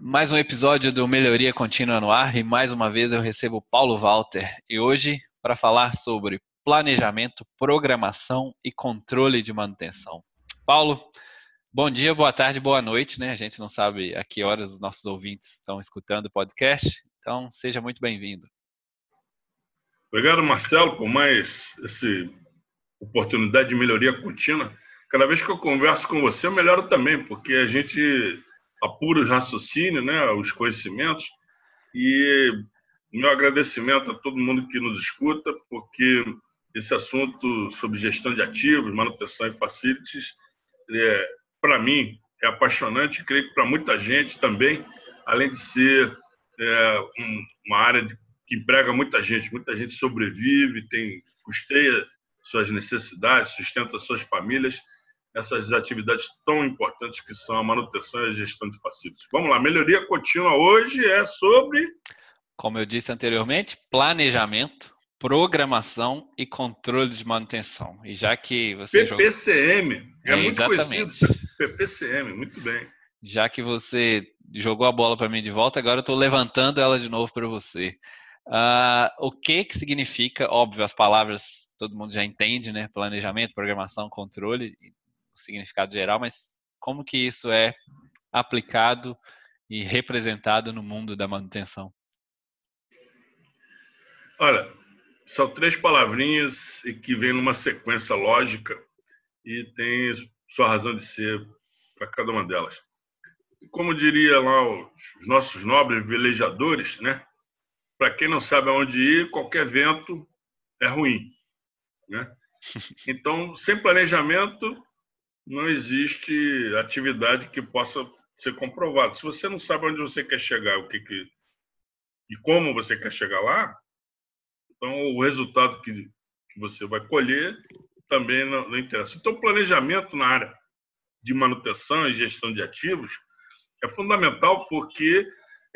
Mais um episódio do Melhoria Contínua no ar e mais uma vez eu recebo Paulo Walter e hoje para falar sobre planejamento, programação e controle de manutenção. Paulo, bom dia, boa tarde, boa noite, né? A gente não sabe a que horas os nossos ouvintes estão escutando o podcast, então seja muito bem-vindo. Obrigado, Marcelo, por mais essa oportunidade de melhoria contínua. Cada vez que eu converso com você, eu melhoro também, porque a gente apura os raciocínios, né, os conhecimentos. E meu agradecimento a todo mundo que nos escuta, porque esse assunto sobre gestão de ativos, manutenção e facilities, é, para mim, é apaixonante e creio que para muita gente também, além de ser é, um, uma área de, que emprega muita gente, muita gente sobrevive, tem custeia suas necessidades, sustenta suas famílias, essas atividades tão importantes que são a manutenção e a gestão de facilities. Vamos lá, melhoria contínua hoje é sobre. Como eu disse anteriormente, planejamento, programação e controle de manutenção. E já que você. PPCM, jogou... é, é, muito exatamente. conhecido. PPCM, muito bem. Já que você jogou a bola para mim de volta, agora eu estou levantando ela de novo para você. Uh, o que que significa, óbvio, as palavras todo mundo já entende, né? Planejamento, programação, controle, significado geral, mas como que isso é aplicado e representado no mundo da manutenção? Olha, são três palavrinhas que vêm numa sequência lógica e tem sua razão de ser para cada uma delas. Como diria lá os nossos nobres velejadores, né? Para quem não sabe aonde ir, qualquer vento é ruim, né? Então, sem planejamento, não existe atividade que possa ser comprovada. Se você não sabe onde você quer chegar, o que, que e como você quer chegar lá, então o resultado que, que você vai colher também não, não interessa. Então, o planejamento na área de manutenção e gestão de ativos é fundamental porque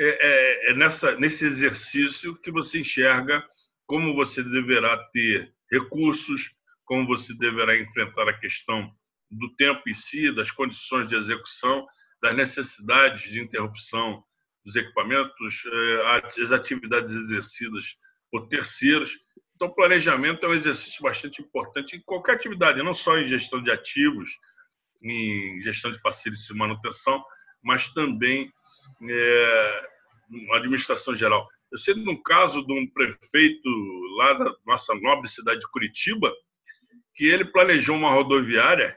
é, é, é nessa, nesse exercício que você enxerga como você deverá ter recursos, como você deverá enfrentar a questão do tempo em si, das condições de execução, das necessidades de interrupção dos equipamentos, eh, as atividades exercidas por terceiros. Então, planejamento é um exercício bastante importante em qualquer atividade, não só em gestão de ativos, em gestão de facilities de manutenção, mas também é, administração geral. Eu sei de um caso de um prefeito lá da nossa nobre cidade de Curitiba, que ele planejou uma rodoviária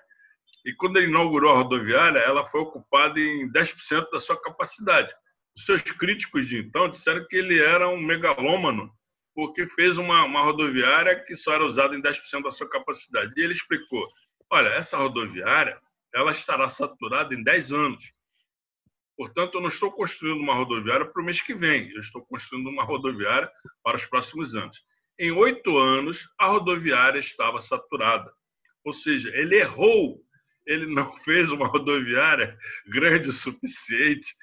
e quando ele inaugurou a rodoviária, ela foi ocupada em 10% da sua capacidade. Os seus críticos de então disseram que ele era um megalômano, porque fez uma, uma rodoviária que só era usada em 10% da sua capacidade. E ele explicou: olha, essa rodoviária ela estará saturada em 10 anos. Portanto, eu não estou construindo uma rodoviária para o mês que vem, eu estou construindo uma rodoviária para os próximos anos. Em oito anos, a rodoviária estava saturada. Ou seja, ele errou ele não fez uma rodoviária grande o suficiente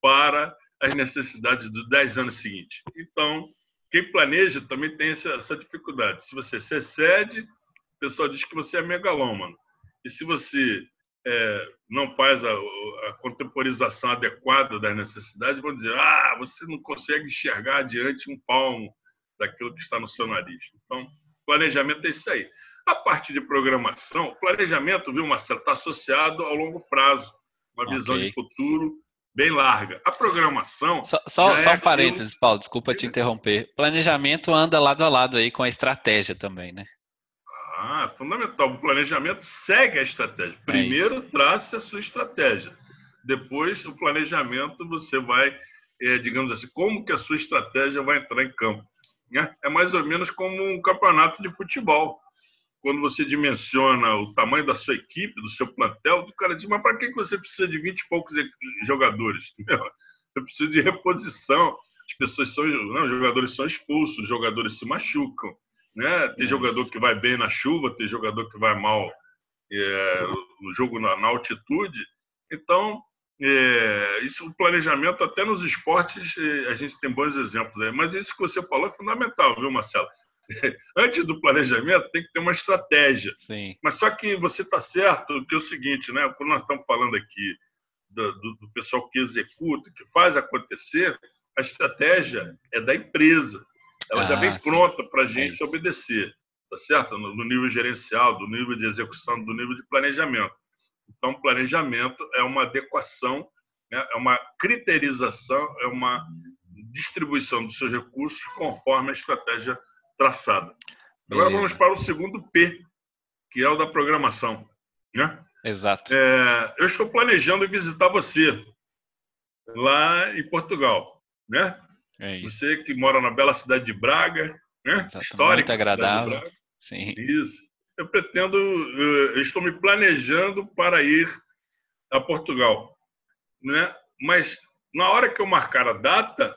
para as necessidades dos 10 anos seguintes. Então, quem planeja também tem essa, dificuldade. Se você se excede, o pessoal diz que você é megalômano. E se você é, não faz a, a, contemporização adequada das necessidades, vão dizer: ah, você não consegue enxergar adiante um palmo daquilo que está no seu nariz. Então, planejamento é isso aí. A parte de programação, planejamento, viu, Marcelo, está associado ao longo prazo, uma okay. visão de futuro bem larga. A programação. Só, só, só é um parênteses, Paulo, desculpa te interromper. Planejamento anda lado a lado aí com a estratégia também, né? Ah, fundamental. O planejamento segue a estratégia. É Primeiro, é trace a sua estratégia. Depois, o planejamento, você vai, é, digamos assim, como que a sua estratégia vai entrar em campo. Né? É mais ou menos como um campeonato de futebol quando você dimensiona o tamanho da sua equipe, do seu plantel, o cara diz, mas para que você precisa de 20 e poucos jogadores? Você precisa de reposição. As pessoas são, não, os jogadores são expulsos, os jogadores se machucam. Né? Tem jogador que vai bem na chuva, tem jogador que vai mal é, no jogo na, na altitude. Então, é, isso, o planejamento, até nos esportes, é, a gente tem bons exemplos. Né? Mas isso que você falou é fundamental, viu, Marcelo? antes do planejamento tem que ter uma estratégia. Sim. Mas só que você está certo que é o seguinte, né? Quando nós estamos falando aqui do, do pessoal que executa, que faz acontecer, a estratégia é da empresa. Ela ah, já vem pronta para a é gente é obedecer, tá certo? No, no, nível gerencial, do nível de execução, do nível de planejamento. Então, planejamento é uma adequação, né? é uma criterização, é uma distribuição dos seus recursos conforme a estratégia traçada. Agora vamos para o segundo P, que é o da programação. Né? Exato. É, eu estou planejando visitar você lá em Portugal, né? É você que mora na bela cidade de Braga, né? Histórica. Muito agradável. Sim. Isso. Eu pretendo, eu estou me planejando para ir a Portugal, né? Mas na hora que eu marcar a data,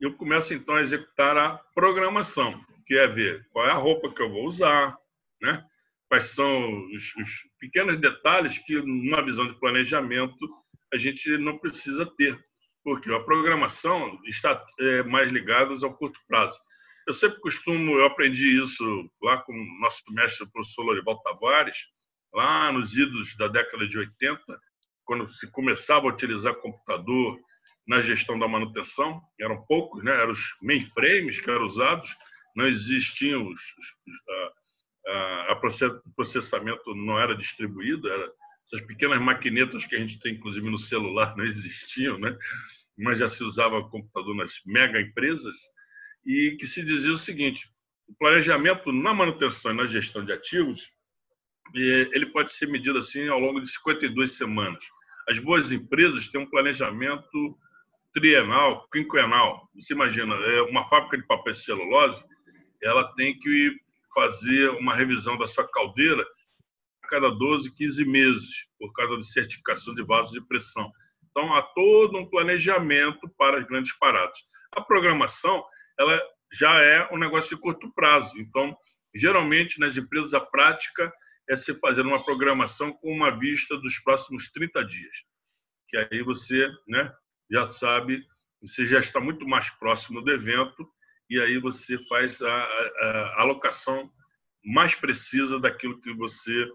eu começo então a executar a programação, que é ver qual é a roupa que eu vou usar, né? quais são os, os pequenos detalhes que, numa visão de planejamento, a gente não precisa ter, porque a programação está é, mais ligada ao curto prazo. Eu sempre costumo, eu aprendi isso lá com o nosso mestre, o professor Lorival Tavares, lá nos idos da década de 80, quando se começava a utilizar computador na gestão da manutenção, eram poucos, né? eram os mainframes que eram usados, não existiam os, os, a, processamento não era distribuído, era, essas pequenas maquinetas que a gente tem, inclusive, no celular, não existiam, né? mas já se usava computador nas mega empresas, e que se dizia o seguinte, o planejamento na manutenção e na gestão de ativos, ele pode ser medido assim ao longo de 52 semanas. As boas empresas têm um planejamento trienal, quinquenal. Você imagina, é uma fábrica de papel e celulose, ela tem que fazer uma revisão da sua caldeira a cada 12, 15 meses, por causa de certificação de vasos de pressão. Então, há todo um planejamento para as grandes paradas. A programação ela já é um negócio de curto prazo. Então, geralmente, nas empresas, a prática é se fazer uma programação com uma vista dos próximos 30 dias. Que aí você né, já sabe, você já está muito mais próximo do evento e aí você faz a, a, a alocação mais precisa daquilo que você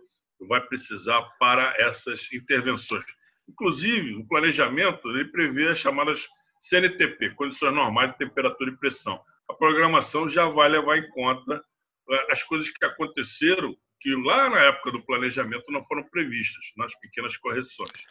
vai precisar para essas intervenções. Inclusive, o planejamento ele prevê as chamadas CNTP, condições normais de temperatura e pressão. A programação já vai levar em conta eh, as coisas que aconteceram que lá na época do planejamento não foram previstas, nas pequenas correções.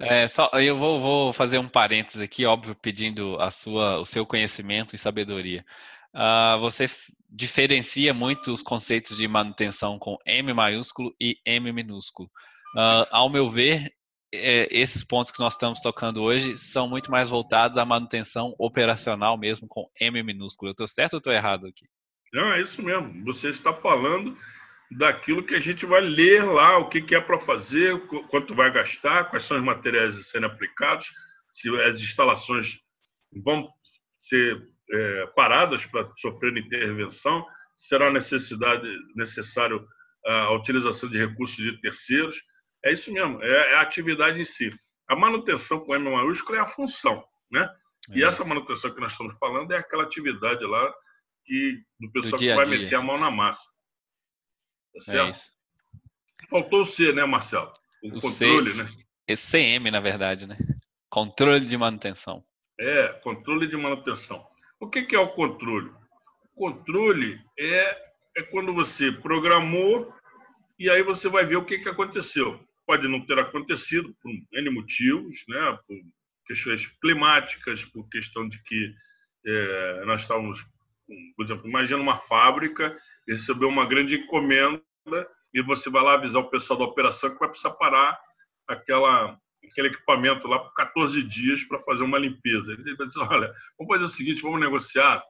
É, só, eu vou, vou, fazer um parênteses aqui, óbvio, pedindo a sua, o seu conhecimento e sabedoria. Uh, você diferencia muito os conceitos de manutenção com M maiúsculo e M minúsculo. Uh, ao meu ver, é, esses pontos que nós estamos tocando hoje são muito mais voltados à manutenção operacional mesmo, com M minúsculo. Eu estou certo ou estou errado aqui? Não, é isso mesmo. Você está falando daquilo que a gente vai ler lá, o que, que é para fazer, quanto vai gastar, quais são os materiais a serem aplicados, se as instalações vão ser é, paradas para sofrer intervenção, será necessidade necessário a utilização de recursos de terceiros. É isso mesmo, é, é a atividade em si. A manutenção com M maiúsculo é a função, né? E é essa manutenção que nós estamos falando é aquela atividade lá que do pessoal do que vai meter a mão na massa. Tá é certo? É isso. Faltou o C, né, Marcelo? O, o controle, C, né? É CM, na verdade, né? Controle de manutenção. É, controle de manutenção. O que, que é o controle? O controle é, é quando você programou e aí você vai ver o que, que aconteceu. Pode não ter acontecido por N motivos, né? por questões climáticas, por questão de que é, nós estávamos, por exemplo, imagina uma fábrica recebeu uma grande encomenda e você vai lá avisar o pessoal da operação que vai precisar parar aquela, aquele equipamento lá por 14 dias para fazer uma limpeza. Ele vai dizer, olha, vamos fazer o seguinte, vamos negociar,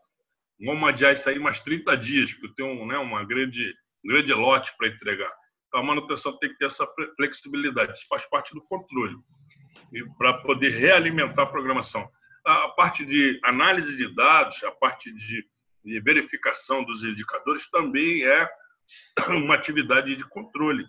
vamos adiar isso aí mais 30 dias, porque eu tenho né, uma grande, um grande lote para entregar. Então, a manutenção tem que ter essa flexibilidade, isso faz parte do controle, para poder realimentar a programação. A parte de análise de dados, a parte de de verificação dos indicadores também é uma atividade de controle.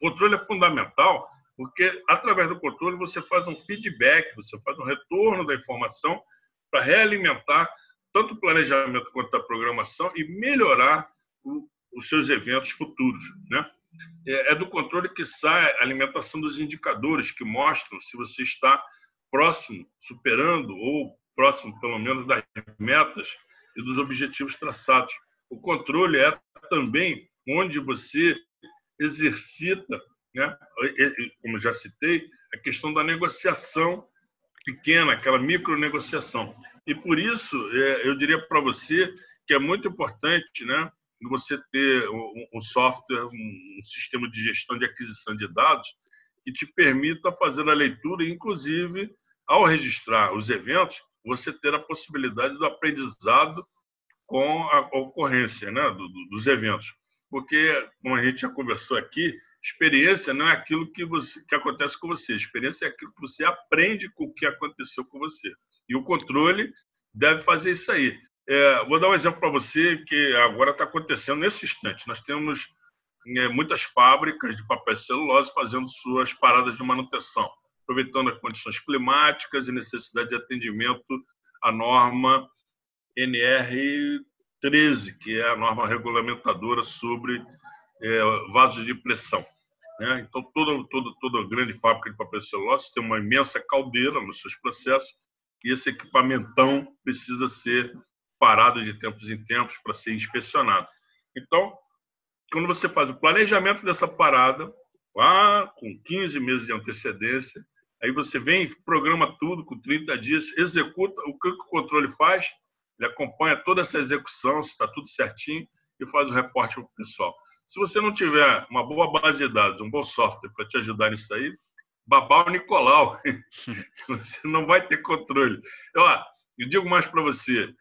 O controle é fundamental porque, através do controle, você faz um feedback, você faz um retorno da informação para realimentar tanto o planejamento quanto a programação e melhorar o, os seus eventos futuros. Né? é, é do controle que sai a alimentação dos indicadores que mostram se você está próximo, superando ou próximo, pelo menos, das metas e dos objetivos traçados. O controle é também onde você exercita, né, como já citei, a questão da negociação pequena, aquela micro negociação. E por isso, é, eu diria para você que é muito importante né, você ter um software, um sistema de gestão de aquisição de dados que te permita fazer a leitura, inclusive, ao registrar os eventos, você ter a possibilidade do aprendizado com a ocorrência né, dos eventos. Porque, como a gente já conversou aqui, experiência não é aquilo que, você, que acontece com você, experiência é aquilo que você aprende com o que aconteceu com você. E o controle deve fazer isso aí. É, vou dar um exemplo para você que agora está acontecendo nesse instante. Nós temos é, muitas fábricas de papel celulose fazendo suas paradas de manutenção, aproveitando as condições climáticas e necessidade de atendimento à norma NR13, que é a norma regulamentadora sobre é, vasos de pressão. Né? Então, toda, toda, toda grande fábrica de papel celulose tem uma imensa caldeira nos seus processos e esse equipamentão precisa ser parado de tempos em tempos para ser inspecionado. Então, quando você faz o planejamento dessa parada, lá com 15 meses de antecedência, aí você vem, programa tudo com 30 dias, executa, o que o controle faz? Ele acompanha toda essa execução, se está tudo certinho, e faz o reporte para o pessoal. Se você não tiver uma boa base de dados, um bom software para te ajudar nisso aí, babau o Nicolau. você não vai ter controle. Eu, ó, eu digo mais para você,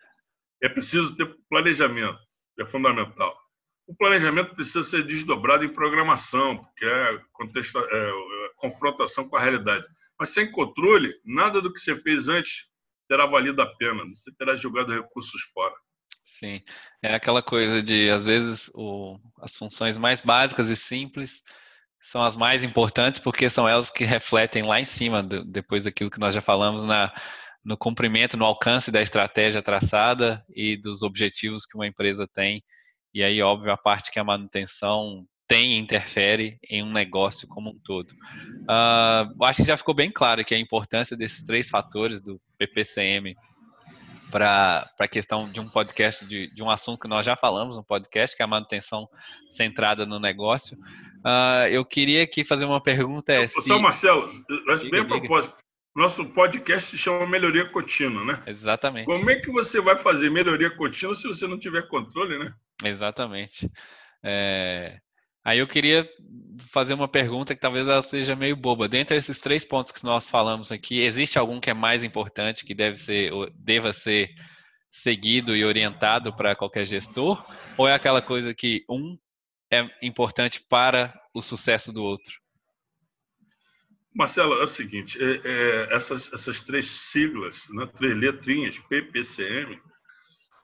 é preciso ter planejamento, é fundamental. O planejamento precisa ser desdobrado em programação, porque é, contexto, é, é confrontação com a realidade. Mas sem controle, nada do que você fez antes terá valido a pena. Você terá jogado recursos fora. Sim, é aquela coisa de, às vezes, o, as funções mais básicas e simples são as mais importantes, porque são elas que refletem lá em cima, do, depois daquilo que nós já falamos na, no cumprimento, no alcance da estratégia traçada e dos objetivos que uma empresa tem. E aí, óbvio, a parte que a manutenção tem e interfere em um negócio como um todo. Uh, acho que já ficou bem claro que a importância desses três fatores do PPCM para a questão de um podcast, de, de, um assunto que nós já falamos no podcast, que é a manutenção centrada no negócio. Uh, eu queria aqui fazer uma pergunta. É se... Marcelo, bem a propósito, nosso podcast se chama Melhoria Contínua, né? Exatamente. Como é que você vai fazer melhoria contínua se você não tiver controle, né? Exatamente. É... Aí eu queria fazer uma pergunta que talvez ela seja meio boba. Dentre esses três pontos que nós falamos aqui, existe algum que é mais importante, que deve ser, deva ser seguido e orientado para qualquer gestor? Ou é aquela coisa que um é importante para o sucesso do outro? Marcelo, é o seguinte, é, é, essas, essas três siglas, né, três letrinhas, PPCM,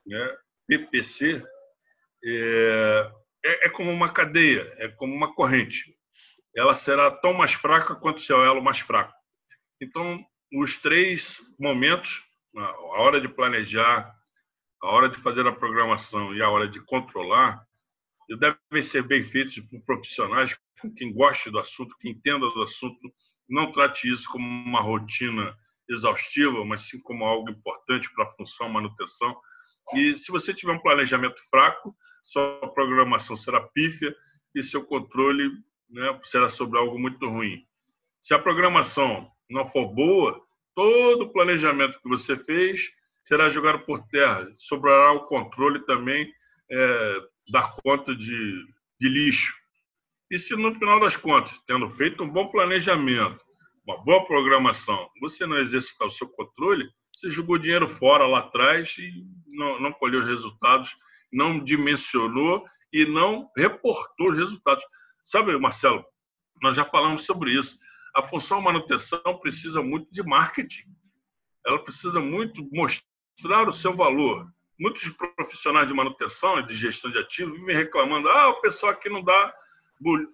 né, PPC, é, como uma cadeia, é como uma corrente. Ela será tão mais fraca quanto seu elo mais fraco. Então, os três momentos, a hora de planejar, a hora de fazer a programação e a hora de controlar, devem ser bem feitos por profissionais com quem goste do assunto, que entenda do assunto, não trate isso como uma rotina exaustiva, mas sim como algo importante para a função manutenção. E se você tiver um planejamento fraco, sua programação será pífia e seu controle né, será sobre algo muito ruim. Se a programação não for boa, todo o planejamento que você fez será jogado por terra. Sobrará o controle também é, dar conta de, de lixo. E se no final das contas, tendo feito um bom planejamento, uma boa programação, você não exercitar o seu controle, você jogou dinheiro fora lá atrás e não, não colheu os resultados, não dimensionou e não reportou os resultados. Sabe, Marcelo, nós já falamos sobre isso. A função manutenção precisa muito de marketing. Ela precisa muito mostrar o seu valor. Muitos profissionais de manutenção e de gestão de ativos vivem reclamando: ah, o pessoal aqui não dá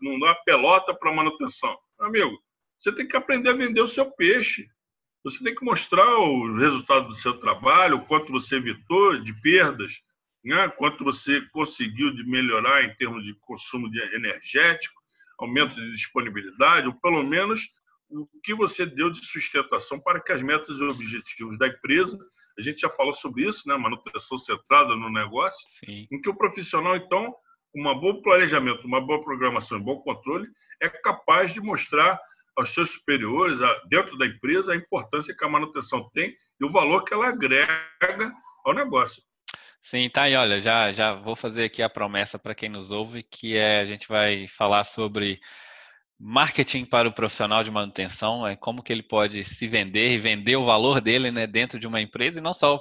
não dá pelota para manutenção. Amigo, você tem que aprender a vender o seu peixe. Você tem que mostrar o resultado do seu trabalho, o quanto você evitou de perdas, né? quanto você conseguiu de melhorar em termos de consumo de energético. aumento de disponibilidade, ou pelo menos o que você deu de sustentação para que as metas e objetivos da empresa, a gente já falou sobre isso, né? manutenção centrada no negócio, Sim. em que o profissional, então, com um bom planejamento, uma boa programação e um bom controle, é capaz de mostrar aos seus superiores, dentro da empresa, a importância que a manutenção tem e o valor que ela agrega ao negócio. Sim, tá aí, olha, já, já vou fazer aqui a promessa para quem nos ouve, que é a gente vai falar sobre marketing para o profissional de manutenção, é como que ele pode se vender e vender o valor dele né, dentro de uma empresa, e não só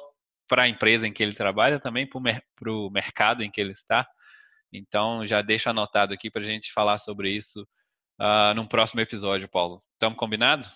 para a empresa em que ele trabalha, também para o mercado em que ele está. Então, já deixo anotado aqui para a gente falar sobre isso uh, num próximo episódio, Paulo. Estamos combinados?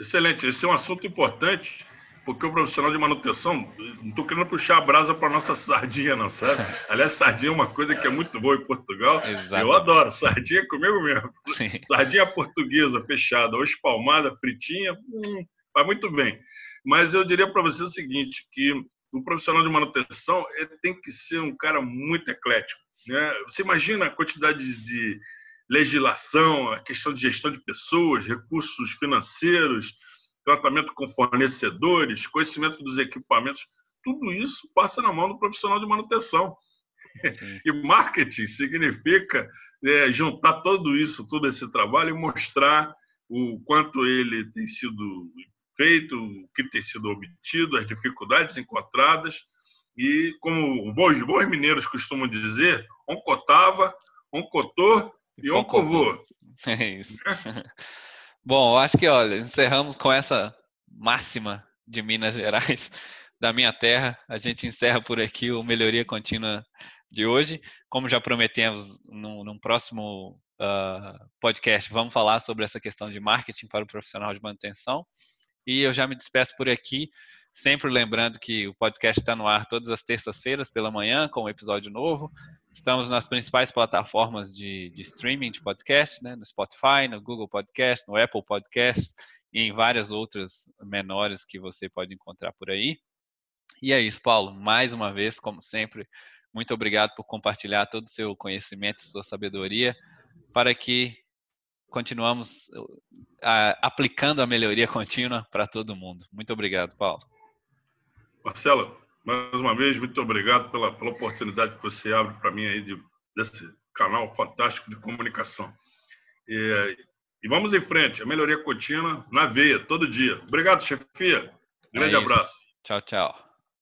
Excelente. Esse é um assunto importante porque o profissional de manutenção, não estou querendo puxar a brasa para nossa sardinha, não, sabe? Aliás, sardinha é uma coisa que é muito boa em Portugal. Exatamente. Eu adoro, sardinha é comigo mesmo. Sim. Sardinha portuguesa, fechada, ou espalmada, fritinha, hum, vai muito bem. Mas eu diria para você o seguinte, que o profissional de manutenção ele tem que ser um cara muito eclético. Né? Você imagina a quantidade de legislação, a questão de gestão de pessoas, recursos financeiros, tratamento com fornecedores, conhecimento dos equipamentos, tudo isso passa na mão do profissional de manutenção. Sim. E marketing significa é, juntar tudo isso, todo esse trabalho e mostrar o quanto ele tem sido feito, o que tem sido obtido, as dificuldades encontradas. E, como bons, bons mineiros costumam dizer, um cotava, e covô. É isso. Bom, acho que, olha, encerramos com essa máxima de Minas Gerais, da minha terra. A gente encerra por aqui o Melhoria Contínua de hoje. Como já prometemos, num, num próximo uh, podcast, vamos falar sobre essa questão de marketing para o profissional de manutenção. E eu já me despeço por aqui, sempre lembrando que o podcast está no ar todas as terças-feiras pela manhã, com um episódio novo. Estamos nas principais plataformas de, de streaming de podcast, né? no Spotify, no Google Podcast, no Apple Podcast e em várias outras menores que você pode encontrar por aí. E é isso, Paulo. Mais uma vez, como sempre, muito obrigado por compartilhar todo o seu conhecimento, sua sabedoria, para que continuamos uh, aplicando a melhoria contínua para todo mundo. Muito obrigado, Paulo. Marcelo, mais uma vez, muito obrigado pela, pela oportunidade que você abre para mim aí de, desse canal fantástico de comunicação. E, e, vamos em frente, a melhoria contínua na veia, todo dia. Obrigado, chefia. Grande é abraço. Tchau, tchau.